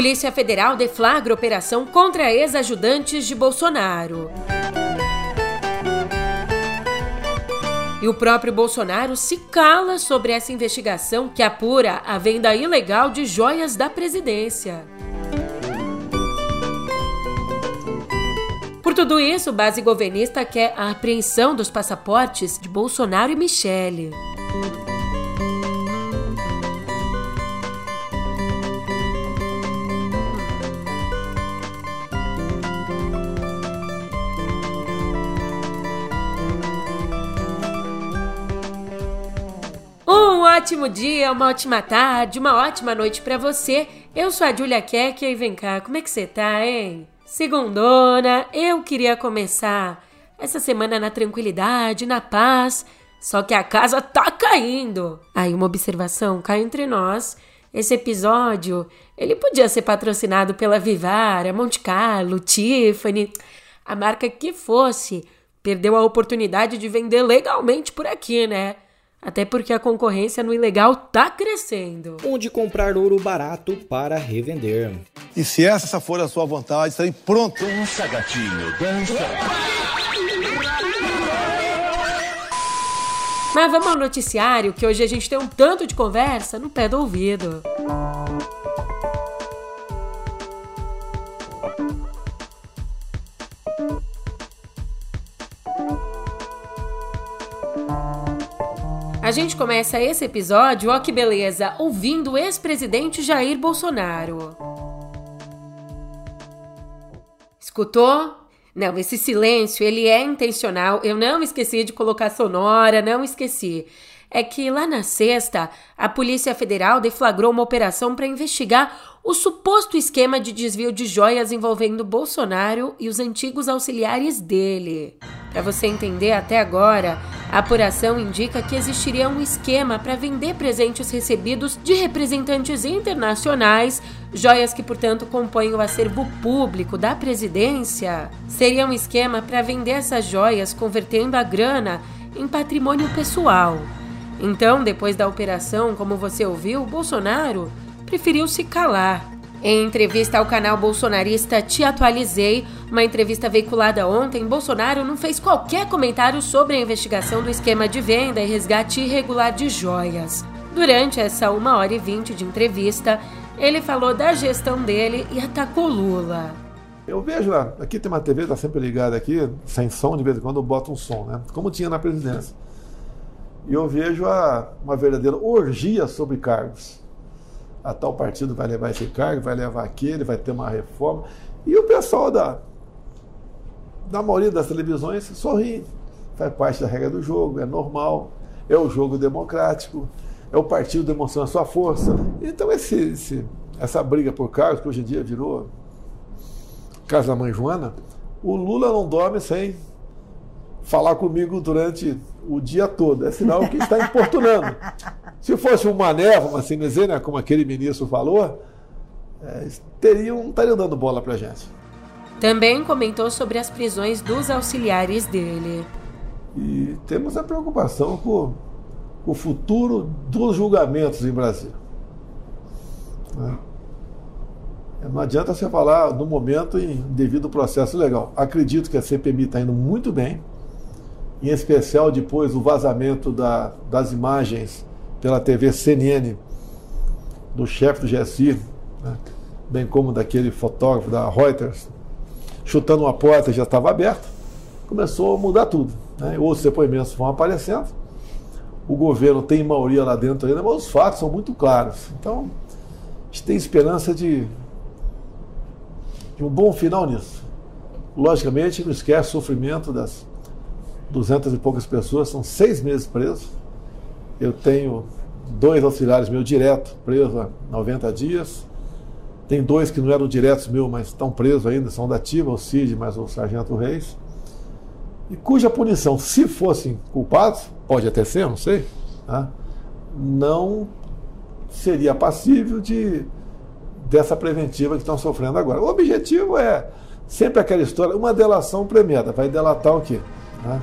Polícia Federal deflagra operação contra ex-ajudantes de Bolsonaro. E o próprio Bolsonaro se cala sobre essa investigação que apura a venda ilegal de joias da presidência. Por tudo isso, base governista quer a apreensão dos passaportes de Bolsonaro e Michele. Ótimo dia, uma ótima tarde, uma ótima noite para você. Eu sou a Julia Keck e vem cá, como é que você tá, hein? Segundona, eu queria começar essa semana na tranquilidade, na paz, só que a casa tá caindo. Aí uma observação, cai entre nós. Esse episódio, ele podia ser patrocinado pela Vivara, Monte Carlo, Tiffany, a marca que fosse, perdeu a oportunidade de vender legalmente por aqui, né? Até porque a concorrência no ilegal tá crescendo. Onde comprar ouro barato para revender. E se essa for a sua vontade, estarei pronto. Dança, gatinho, dança. Mas vamos ao noticiário, que hoje a gente tem um tanto de conversa no pé do ouvido. A gente começa esse episódio, ó que beleza, ouvindo o ex-presidente Jair Bolsonaro. Escutou? Não, esse silêncio, ele é intencional. Eu não esqueci de colocar sonora, não esqueci. É que lá na sexta, a Polícia Federal deflagrou uma operação para investigar o suposto esquema de desvio de joias envolvendo Bolsonaro e os antigos auxiliares dele. Para você entender até agora, a apuração indica que existiria um esquema para vender presentes recebidos de representantes internacionais, joias que, portanto, compõem o acervo público da presidência. Seria um esquema para vender essas joias convertendo a grana em patrimônio pessoal. Então, depois da operação, como você ouviu, Bolsonaro preferiu se calar. Em entrevista ao canal bolsonarista Te Atualizei, uma entrevista veiculada ontem, Bolsonaro não fez qualquer comentário sobre a investigação do esquema de venda e resgate irregular de joias. Durante essa uma hora e vinte de entrevista, ele falou da gestão dele e atacou Lula. Eu vejo lá, aqui tem uma TV, está sempre ligada aqui, sem som, de vez em quando eu boto um som, né? Como tinha na presidência. E eu vejo a, uma verdadeira orgia sobre cargos. A tal partido vai levar esse cargo, vai levar aquele, vai ter uma reforma. E o pessoal da, da maioria das televisões sorri. Faz parte da regra do jogo, é normal, é o jogo democrático, é o partido demonstrando a sua força. Então esse, esse, essa briga por cargos, que hoje em dia virou casa da mãe Joana, o Lula não dorme sem falar comigo durante o dia todo. É sinal que está importunando. Se fosse um mané, vamos assim dizer, né, como aquele ministro falou, é, teriam, estariam dando bola para gente. Também comentou sobre as prisões dos auxiliares dele. E temos a preocupação com, com o futuro dos julgamentos em Brasília. Né? Não adianta você falar no momento em devido processo legal. Acredito que a CPMI está indo muito bem em especial depois do vazamento da, das imagens pela TV CNN do chefe do GSI, né, bem como daquele fotógrafo da Reuters, chutando uma porta já estava aberta, começou a mudar tudo. Né, outros depoimentos vão aparecendo, o governo tem maioria lá dentro ainda, mas os fatos são muito claros. Então, a gente tem esperança de, de um bom final nisso. Logicamente, não esquece o sofrimento das duzentas e poucas pessoas, são seis meses presos. Eu tenho dois auxiliares meus direto presos há 90 dias. Tem dois que não eram diretos meus, mas estão presos ainda, são da ativa, o Cid, mas o Sargento Reis. E cuja punição, se fossem culpados, pode até ser, não sei, né, não seria passível de dessa preventiva que estão sofrendo agora. O objetivo é sempre aquela história, uma delação premiada, vai delatar o quê? Né?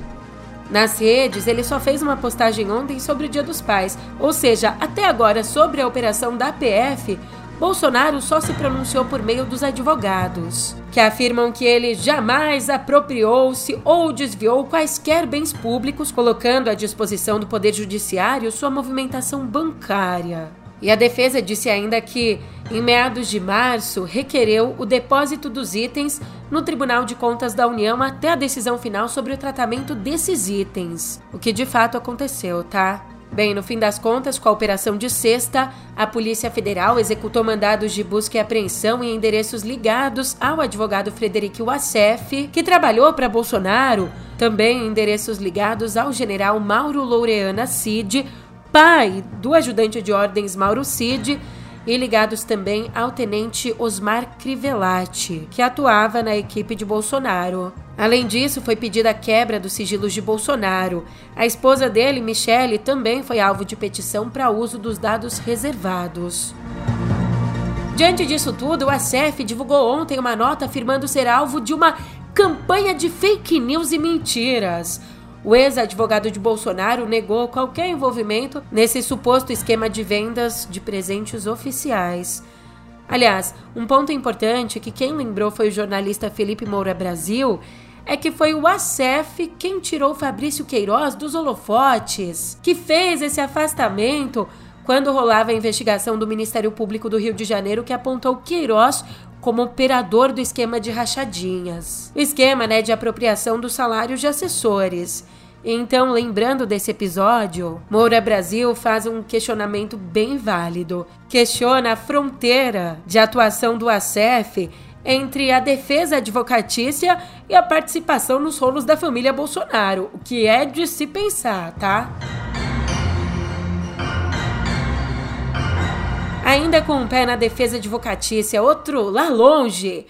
Nas redes, ele só fez uma postagem ontem sobre o Dia dos Pais, ou seja, até agora sobre a operação da PF, Bolsonaro só se pronunciou por meio dos advogados, que afirmam que ele jamais apropriou-se ou desviou quaisquer bens públicos, colocando à disposição do Poder Judiciário sua movimentação bancária. E a defesa disse ainda que, em meados de março, requereu o depósito dos itens no Tribunal de Contas da União até a decisão final sobre o tratamento desses itens. O que de fato aconteceu, tá? Bem, no fim das contas, com a operação de sexta, a Polícia Federal executou mandados de busca e apreensão em endereços ligados ao advogado Frederico Wassef, que trabalhou para Bolsonaro, também endereços ligados ao general Mauro Loureana Cid, pai do ajudante de ordens Mauro Cid, e ligados também ao tenente Osmar Crivellati, que atuava na equipe de Bolsonaro. Além disso, foi pedida a quebra dos sigilos de Bolsonaro. A esposa dele, Michele, também foi alvo de petição para uso dos dados reservados. Diante disso tudo, o ACF divulgou ontem uma nota afirmando ser alvo de uma campanha de fake news e mentiras. O ex-advogado de Bolsonaro negou qualquer envolvimento nesse suposto esquema de vendas de presentes oficiais. Aliás, um ponto importante que quem lembrou foi o jornalista Felipe Moura Brasil é que foi o ACF quem tirou Fabrício Queiroz dos holofotes, que fez esse afastamento quando rolava a investigação do Ministério Público do Rio de Janeiro que apontou Queiroz como operador do esquema de rachadinhas. O esquema né, de apropriação dos salários de assessores. Então, lembrando desse episódio, Moura Brasil faz um questionamento bem válido. Questiona a fronteira de atuação do ACF entre a defesa advocatícia e a participação nos rolos da família Bolsonaro, o que é de se pensar, tá? Ainda com um pé na defesa advocatícia, outro lá longe.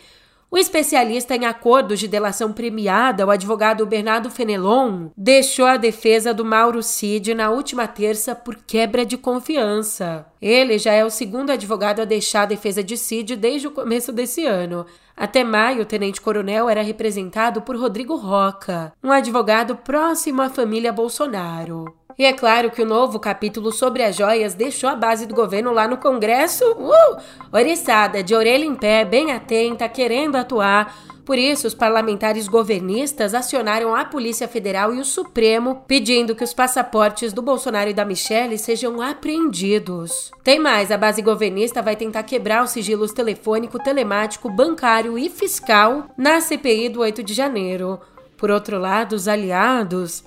O especialista em acordos de delação premiada, o advogado Bernardo Fenelon, deixou a defesa do Mauro Cid na última terça por quebra de confiança. Ele já é o segundo advogado a deixar a defesa de Cid desde o começo desse ano. Até maio, o tenente-coronel era representado por Rodrigo Roca, um advogado próximo à família Bolsonaro. E é claro que o novo capítulo sobre as joias deixou a base do governo lá no Congresso, uh, oriçada, de orelha em pé, bem atenta, querendo atuar. Por isso, os parlamentares governistas acionaram a Polícia Federal e o Supremo, pedindo que os passaportes do Bolsonaro e da Michelle sejam apreendidos. Tem mais, a base governista vai tentar quebrar os sigilos telefônico, telemático, bancário e fiscal na CPI do 8 de janeiro. Por outro lado, os aliados,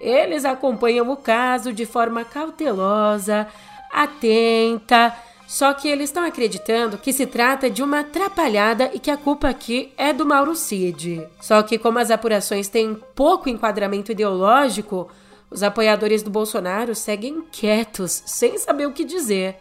eles acompanham o caso de forma cautelosa, atenta, só que eles estão acreditando que se trata de uma atrapalhada e que a culpa aqui é do Mauro Cid. Só que como as apurações têm pouco enquadramento ideológico, os apoiadores do Bolsonaro seguem quietos, sem saber o que dizer.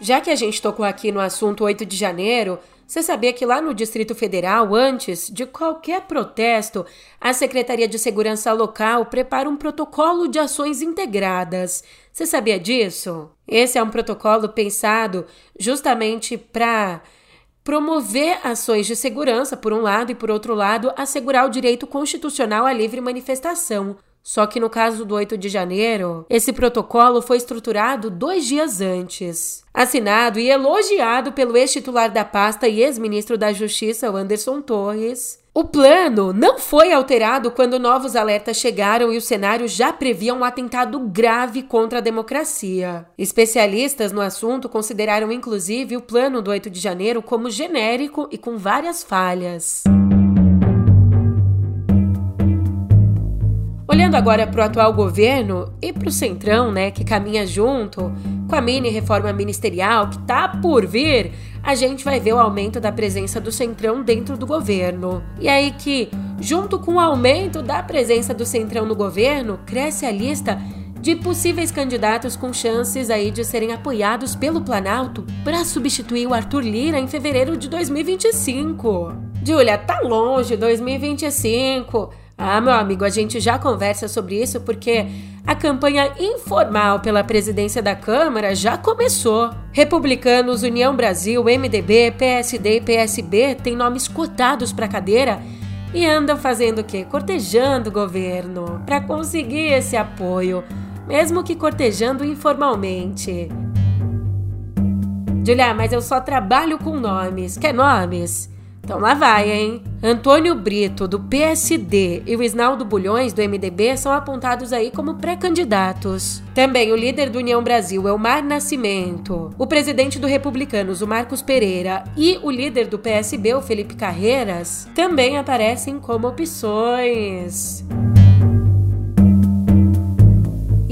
Já que a gente tocou aqui no assunto 8 de janeiro, você sabia que lá no Distrito Federal, antes de qualquer protesto, a Secretaria de Segurança Local prepara um protocolo de ações integradas. Você sabia disso? Esse é um protocolo pensado justamente para promover ações de segurança, por um lado, e por outro lado, assegurar o direito constitucional à livre manifestação. Só que no caso do 8 de janeiro, esse protocolo foi estruturado dois dias antes. Assinado e elogiado pelo ex-titular da pasta e ex-ministro da Justiça, Anderson Torres. O plano não foi alterado quando novos alertas chegaram e o cenário já previa um atentado grave contra a democracia. Especialistas no assunto consideraram inclusive o plano do 8 de janeiro como genérico e com várias falhas. Olhando agora para o atual governo e para o Centrão, né, que caminha junto com a mini reforma ministerial que tá por vir, a gente vai ver o aumento da presença do Centrão dentro do governo. E aí que, junto com o aumento da presença do Centrão no governo, cresce a lista de possíveis candidatos com chances aí de serem apoiados pelo Planalto para substituir o Arthur Lira em fevereiro de 2025. Júlia, tá longe 2025. Ah, meu amigo, a gente já conversa sobre isso porque a campanha informal pela presidência da Câmara já começou. Republicanos, União Brasil, MDB, PSD e PSB têm nomes cotados para a cadeira e andam fazendo o quê? Cortejando o governo para conseguir esse apoio, mesmo que cortejando informalmente. Julia, mas eu só trabalho com nomes. Quer nomes? Então lá vai, hein? Antônio Brito, do PSD, e o Isnaldo Bulhões, do MDB, são apontados aí como pré-candidatos. Também o líder do União Brasil, Elmar Nascimento, o presidente do Republicanos, o Marcos Pereira, e o líder do PSB, o Felipe Carreiras, também aparecem como opções.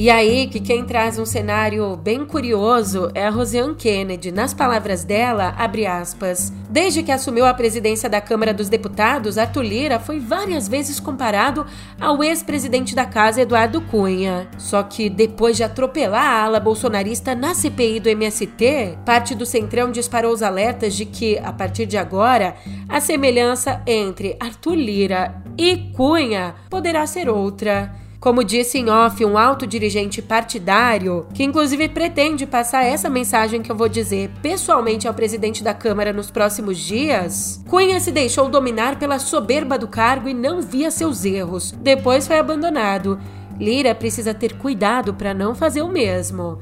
E aí que quem traz um cenário bem curioso é a Rosiane Kennedy. Nas palavras dela, abre aspas, desde que assumiu a presidência da Câmara dos Deputados, Arthur Lira foi várias vezes comparado ao ex-presidente da casa, Eduardo Cunha. Só que depois de atropelar a ala bolsonarista na CPI do MST, parte do Centrão disparou os alertas de que, a partir de agora, a semelhança entre Arthur Lira e Cunha poderá ser outra. Como disse em off um alto dirigente partidário, que inclusive pretende passar essa mensagem que eu vou dizer pessoalmente ao presidente da Câmara nos próximos dias, Cunha se deixou dominar pela soberba do cargo e não via seus erros. Depois foi abandonado. Lira precisa ter cuidado para não fazer o mesmo.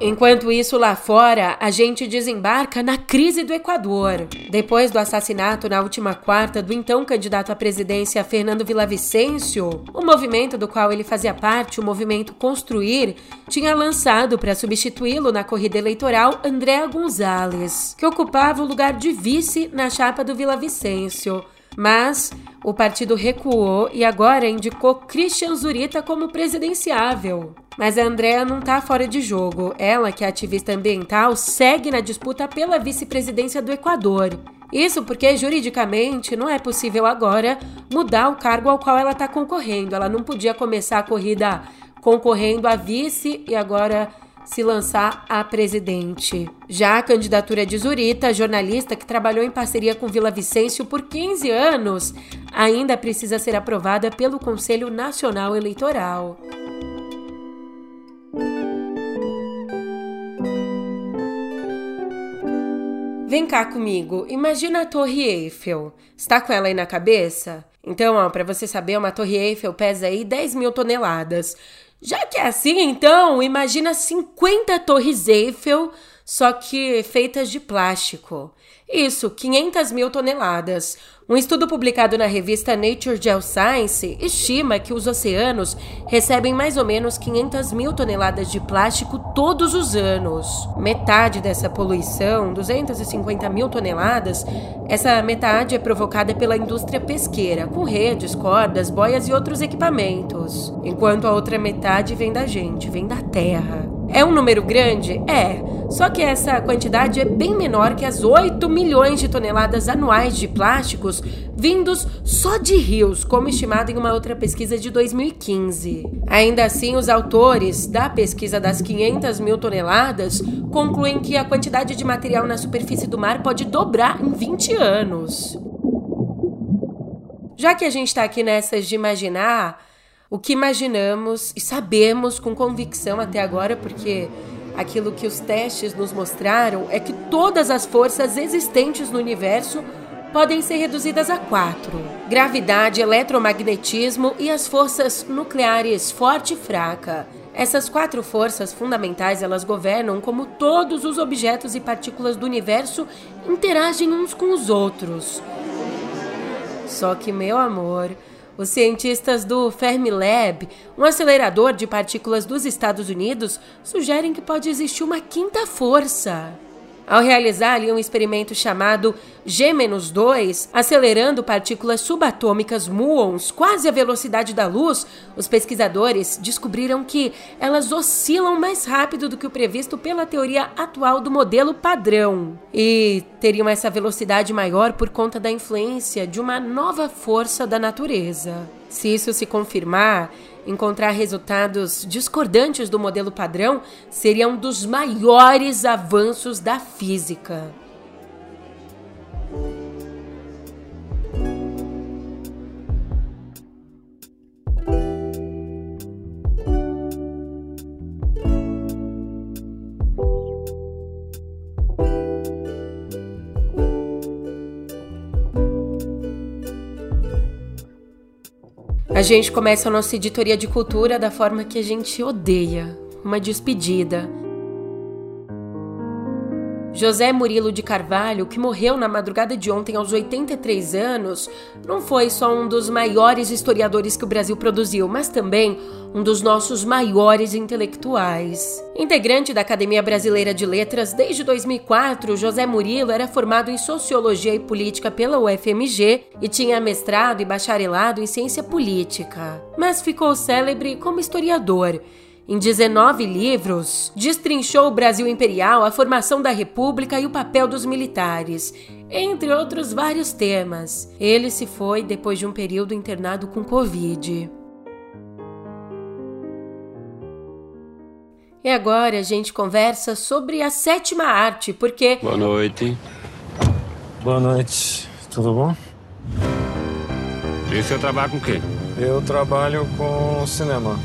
Enquanto isso, lá fora, a gente desembarca na crise do Equador. Depois do assassinato na última quarta do então candidato à presidência Fernando Villavicencio, o movimento do qual ele fazia parte, o movimento Construir, tinha lançado para substituí-lo na corrida eleitoral Andréa Gonzalez, que ocupava o lugar de vice na chapa do Villavicencio. Mas o partido recuou e agora indicou Christian Zurita como presidenciável. Mas a Andrea não está fora de jogo. Ela, que é ativista ambiental, segue na disputa pela vice-presidência do Equador. Isso porque juridicamente não é possível agora mudar o cargo ao qual ela está concorrendo. Ela não podia começar a corrida concorrendo a vice e agora se lançar a presidente. Já a candidatura de Zurita, jornalista que trabalhou em parceria com Vila Vicêncio por 15 anos, ainda precisa ser aprovada pelo Conselho Nacional Eleitoral. Vem cá comigo, imagina a Torre Eiffel. Está com ela aí na cabeça? Então, para você saber, uma Torre Eiffel pesa aí 10 mil toneladas. Já que é assim, então, imagina 50 torres Eiffel, só que feitas de plástico. Isso, 500 mil toneladas. Um estudo publicado na revista Nature Geoscience estima que os oceanos recebem mais ou menos 500 mil toneladas de plástico todos os anos. Metade dessa poluição, 250 mil toneladas, essa metade é provocada pela indústria pesqueira, com redes, cordas, boias e outros equipamentos, enquanto a outra metade vem da gente, vem da terra. É um número grande? É. Só que essa quantidade é bem menor que as 8 milhões de toneladas anuais de plásticos vindos só de rios, como estimado em uma outra pesquisa de 2015. Ainda assim, os autores da pesquisa das 500 mil toneladas concluem que a quantidade de material na superfície do mar pode dobrar em 20 anos. Já que a gente está aqui nessas de imaginar o que imaginamos e sabemos com convicção até agora, porque aquilo que os testes nos mostraram é que todas as forças existentes no universo podem ser reduzidas a quatro: gravidade, eletromagnetismo e as forças nucleares forte e fraca. Essas quatro forças fundamentais, elas governam como todos os objetos e partículas do universo interagem uns com os outros. Só que, meu amor, os cientistas do Fermilab, um acelerador de partículas dos Estados Unidos, sugerem que pode existir uma quinta força ao realizar ali um experimento chamado G-2, acelerando partículas subatômicas muons quase à velocidade da luz, os pesquisadores descobriram que elas oscilam mais rápido do que o previsto pela teoria atual do modelo padrão e teriam essa velocidade maior por conta da influência de uma nova força da natureza. Se isso se confirmar, encontrar resultados discordantes do modelo padrão seria um dos maiores avanços da física. A gente começa a nossa editoria de cultura da forma que a gente odeia. Uma despedida José Murilo de Carvalho, que morreu na madrugada de ontem aos 83 anos, não foi só um dos maiores historiadores que o Brasil produziu, mas também um dos nossos maiores intelectuais. Integrante da Academia Brasileira de Letras desde 2004, José Murilo era formado em Sociologia e Política pela UFMG e tinha mestrado e bacharelado em Ciência Política, mas ficou célebre como historiador em 19 livros, destrinchou o Brasil imperial, a formação da República e o papel dos militares, entre outros vários temas. Ele se foi depois de um período internado com Covid. E agora a gente conversa sobre a sétima arte, porque. Boa noite. Boa noite. Tudo bom? E o senhor trabalha com o quê? Eu trabalho com cinema.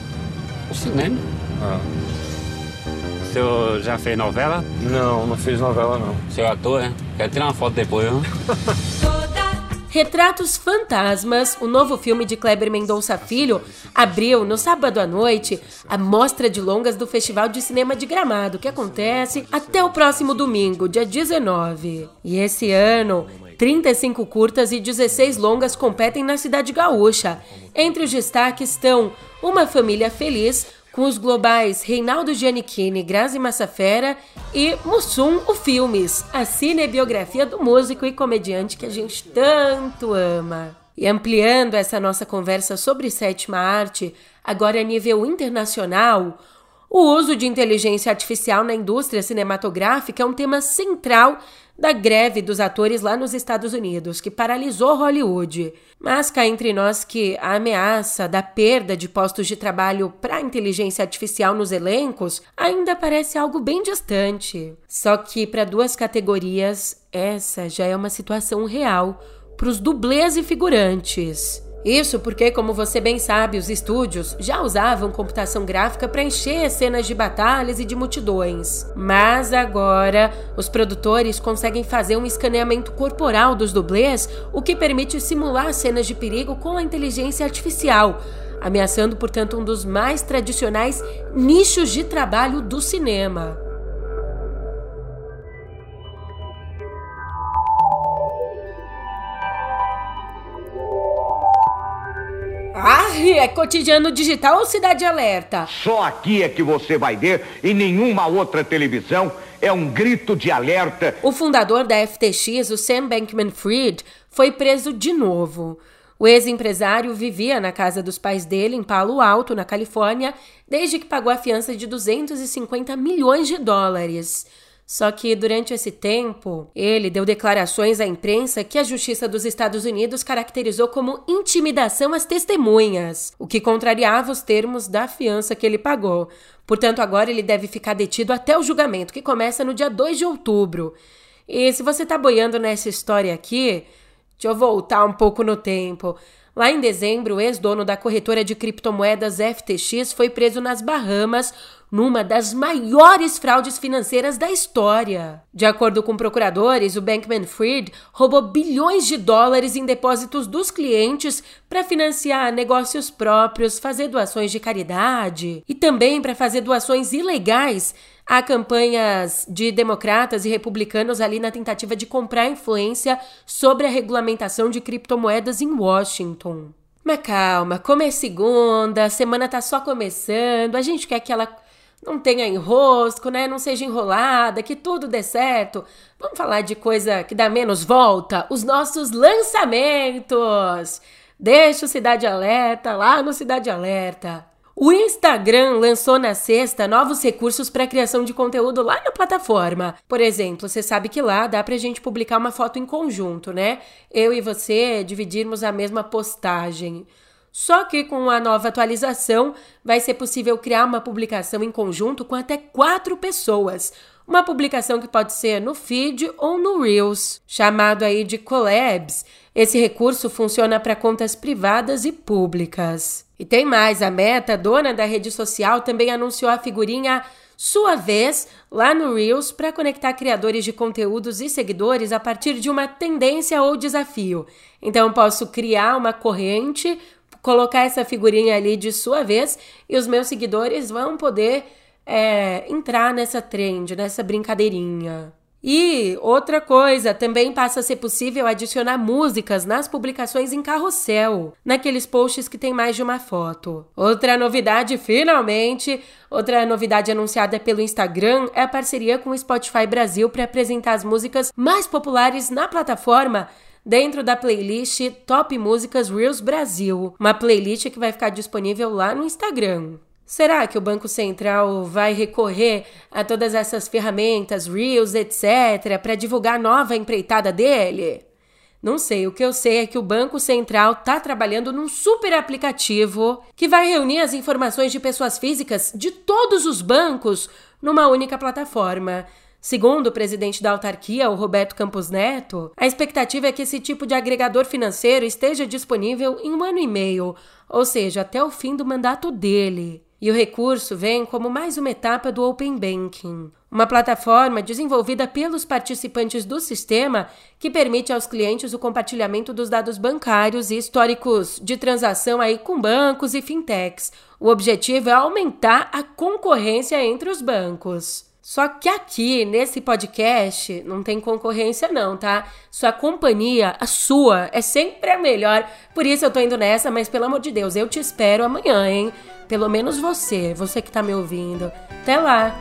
O cinema? Ah. O senhor já fez novela? Não, não fiz novela não. O senhor é ator, né? Quero tirar uma foto depois, viu? Retratos Fantasmas, o novo filme de Kleber Mendonça Filho, abriu no sábado à noite a mostra de longas do Festival de Cinema de Gramado, que acontece até o próximo domingo, dia 19. E esse ano, 35 curtas e 16 longas competem na cidade gaúcha. Entre os destaques estão Uma Família Feliz, com os globais Reinaldo Giannichini, Grazi Massafera e Mussum, o Filmes, a cinebiografia do músico e comediante que a gente tanto ama. E ampliando essa nossa conversa sobre sétima arte, agora a nível internacional, o uso de inteligência artificial na indústria cinematográfica é um tema central da greve dos atores lá nos Estados Unidos, que paralisou Hollywood. Mas cá entre nós que a ameaça da perda de postos de trabalho para inteligência artificial nos elencos ainda parece algo bem distante. Só que para duas categorias, essa já é uma situação real para os dublês e figurantes. Isso porque, como você bem sabe, os estúdios já usavam computação gráfica para encher cenas de batalhas e de multidões. Mas agora, os produtores conseguem fazer um escaneamento corporal dos dublês, o que permite simular cenas de perigo com a inteligência artificial, ameaçando, portanto, um dos mais tradicionais nichos de trabalho do cinema. Ah, é cotidiano digital ou cidade alerta? Só aqui é que você vai ver, em nenhuma outra televisão. É um grito de alerta. O fundador da FTX, o Sam Bankman-Fried, foi preso de novo. O ex-empresário vivia na casa dos pais dele, em Palo Alto, na Califórnia, desde que pagou a fiança de 250 milhões de dólares. Só que durante esse tempo, ele deu declarações à imprensa que a Justiça dos Estados Unidos caracterizou como intimidação às testemunhas, o que contrariava os termos da fiança que ele pagou. Portanto, agora ele deve ficar detido até o julgamento, que começa no dia 2 de outubro. E se você está boiando nessa história aqui, deixa eu voltar um pouco no tempo. Lá em dezembro, o ex-dono da corretora de criptomoedas FTX foi preso nas Bahamas numa das maiores fraudes financeiras da história. De acordo com procuradores, o Bankman Fried roubou bilhões de dólares em depósitos dos clientes para financiar negócios próprios, fazer doações de caridade e também para fazer doações ilegais Há campanhas de democratas e republicanos ali na tentativa de comprar influência sobre a regulamentação de criptomoedas em Washington. Mas calma, como é segunda, a semana tá só começando, a gente quer que ela não tenha enrosco, né? Não seja enrolada, que tudo dê certo. Vamos falar de coisa que dá menos volta? Os nossos lançamentos! Deixa o Cidade Alerta lá no Cidade Alerta. O Instagram lançou na sexta novos recursos para criação de conteúdo lá na plataforma. Por exemplo, você sabe que lá dá para a gente publicar uma foto em conjunto, né? Eu e você dividirmos a mesma postagem. Só que com a nova atualização vai ser possível criar uma publicação em conjunto com até quatro pessoas. Uma publicação que pode ser no feed ou no Reels, chamado aí de collabs. Esse recurso funciona para contas privadas e públicas. E tem mais, a Meta, dona da rede social, também anunciou a figurinha Sua Vez lá no Reels para conectar criadores de conteúdos e seguidores a partir de uma tendência ou desafio. Então posso criar uma corrente, colocar essa figurinha ali de sua vez e os meus seguidores vão poder é, entrar nessa trend, nessa brincadeirinha. E outra coisa, também passa a ser possível adicionar músicas nas publicações em carrossel, naqueles posts que tem mais de uma foto. Outra novidade, finalmente, outra novidade anunciada pelo Instagram é a parceria com o Spotify Brasil para apresentar as músicas mais populares na plataforma dentro da playlist Top Músicas Reels Brasil, uma playlist que vai ficar disponível lá no Instagram. Será que o Banco Central vai recorrer a todas essas ferramentas, Reels, etc., para divulgar a nova empreitada dele? Não sei, o que eu sei é que o Banco Central está trabalhando num super aplicativo que vai reunir as informações de pessoas físicas de todos os bancos numa única plataforma. Segundo o presidente da autarquia, o Roberto Campos Neto, a expectativa é que esse tipo de agregador financeiro esteja disponível em um ano e meio, ou seja, até o fim do mandato dele. E o recurso vem como mais uma etapa do Open Banking, uma plataforma desenvolvida pelos participantes do sistema que permite aos clientes o compartilhamento dos dados bancários e históricos de transação aí com bancos e fintechs. O objetivo é aumentar a concorrência entre os bancos. Só que aqui, nesse podcast, não tem concorrência não, tá? Sua companhia, a sua, é sempre a melhor. Por isso eu tô indo nessa, mas pelo amor de Deus, eu te espero amanhã, hein? Pelo menos você, você que tá me ouvindo. Até lá!